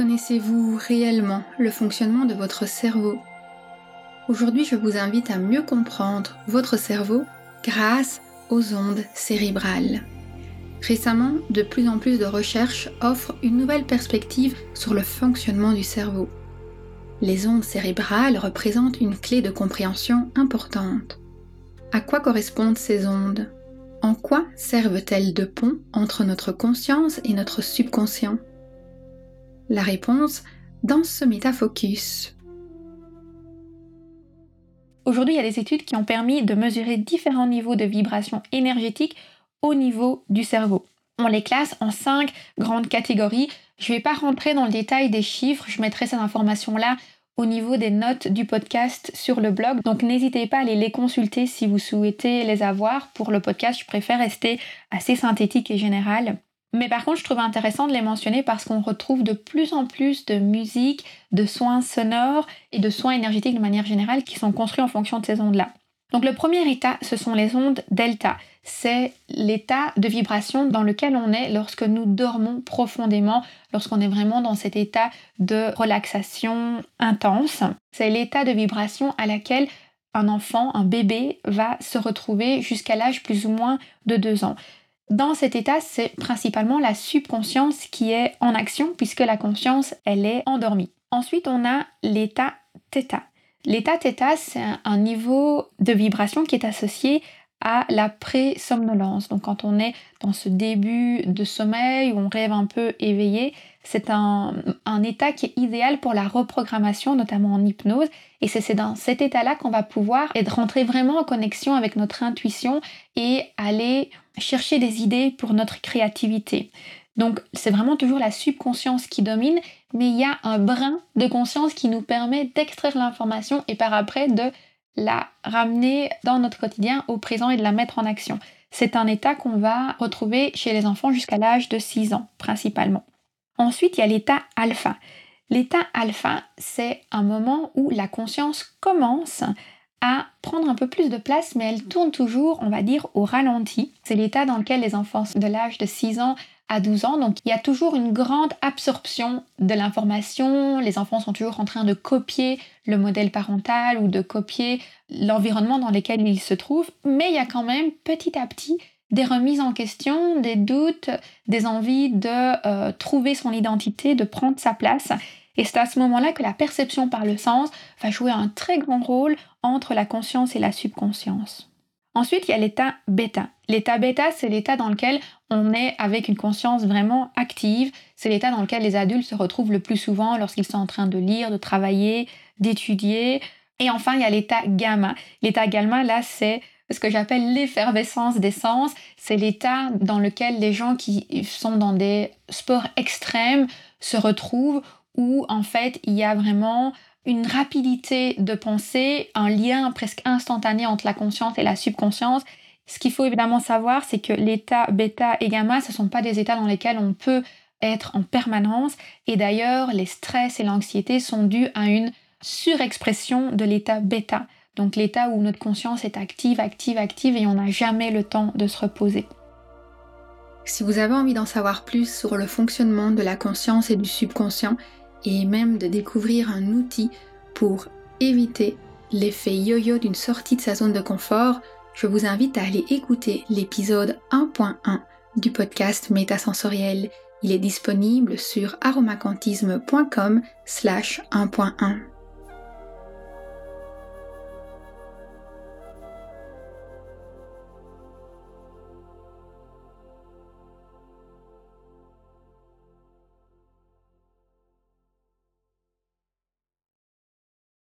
Connaissez-vous réellement le fonctionnement de votre cerveau? Aujourd'hui, je vous invite à mieux comprendre votre cerveau grâce aux ondes cérébrales. Récemment, de plus en plus de recherches offrent une nouvelle perspective sur le fonctionnement du cerveau. Les ondes cérébrales représentent une clé de compréhension importante. À quoi correspondent ces ondes? En quoi servent-elles de pont entre notre conscience et notre subconscient? La réponse dans ce métafocus. Aujourd'hui, il y a des études qui ont permis de mesurer différents niveaux de vibration énergétique au niveau du cerveau. On les classe en cinq grandes catégories. Je ne vais pas rentrer dans le détail des chiffres, je mettrai ces informations-là au niveau des notes du podcast sur le blog. Donc n'hésitez pas à les consulter si vous souhaitez les avoir. Pour le podcast, je préfère rester assez synthétique et général. Mais par contre, je trouve intéressant de les mentionner parce qu'on retrouve de plus en plus de musique, de soins sonores et de soins énergétiques de manière générale qui sont construits en fonction de ces ondes-là. Donc le premier état, ce sont les ondes delta. C'est l'état de vibration dans lequel on est lorsque nous dormons profondément, lorsqu'on est vraiment dans cet état de relaxation intense. C'est l'état de vibration à laquelle un enfant, un bébé, va se retrouver jusqu'à l'âge plus ou moins de 2 ans. Dans cet état, c'est principalement la subconscience qui est en action puisque la conscience, elle est endormie. Ensuite, on a l'état θ. L'état θ, c'est un niveau de vibration qui est associé à la pré-somnolence. Donc quand on est dans ce début de sommeil où on rêve un peu éveillé, c'est un, état qui est idéal pour la reprogrammation, notamment en hypnose. Et c'est dans cet état-là qu'on va pouvoir rentrer vraiment en connexion avec notre intuition et aller chercher des idées pour notre créativité. Donc c'est vraiment toujours la subconscience qui domine, mais il y a un brin de conscience qui nous permet d'extraire l'information et par après de la ramener dans notre quotidien au présent et de la mettre en action. C'est un état qu'on va retrouver chez les enfants jusqu'à l'âge de 6 ans principalement. Ensuite, il y a l'état alpha. L'état alpha, c'est un moment où la conscience commence à prendre un peu plus de place, mais elle tourne toujours, on va dire, au ralenti. C'est l'état dans lequel les enfants de l'âge de 6 ans à 12 ans, donc il y a toujours une grande absorption de l'information, les enfants sont toujours en train de copier le modèle parental ou de copier l'environnement dans lequel ils se trouvent, mais il y a quand même petit à petit des remises en question, des doutes, des envies de euh, trouver son identité, de prendre sa place. Et c'est à ce moment-là que la perception par le sens va jouer un très grand rôle entre la conscience et la subconscience. Ensuite, il y a l'état bêta. L'état bêta, c'est l'état dans lequel on est avec une conscience vraiment active. C'est l'état dans lequel les adultes se retrouvent le plus souvent lorsqu'ils sont en train de lire, de travailler, d'étudier. Et enfin, il y a l'état gamma. L'état gamma, là, c'est ce que j'appelle l'effervescence des sens. C'est l'état dans lequel les gens qui sont dans des sports extrêmes se retrouvent où en fait il y a vraiment une rapidité de pensée, un lien presque instantané entre la conscience et la subconscience. Ce qu'il faut évidemment savoir, c'est que l'état bêta et gamma, ce ne sont pas des états dans lesquels on peut être en permanence. Et d'ailleurs, les stress et l'anxiété sont dus à une surexpression de l'état bêta. Donc l'état où notre conscience est active, active, active et on n'a jamais le temps de se reposer. Si vous avez envie d'en savoir plus sur le fonctionnement de la conscience et du subconscient, et même de découvrir un outil pour éviter l'effet yo-yo d'une sortie de sa zone de confort, je vous invite à aller écouter l'épisode 1.1 du podcast Métasensoriel. Il est disponible sur aromacantisme.com slash 1.1.